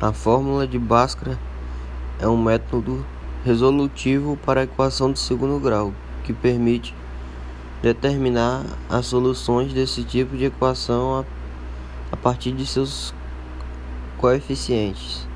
A fórmula de Bhaskara é um método resolutivo para a equação de segundo grau, que permite determinar as soluções desse tipo de equação a, partir de seus coeficientes.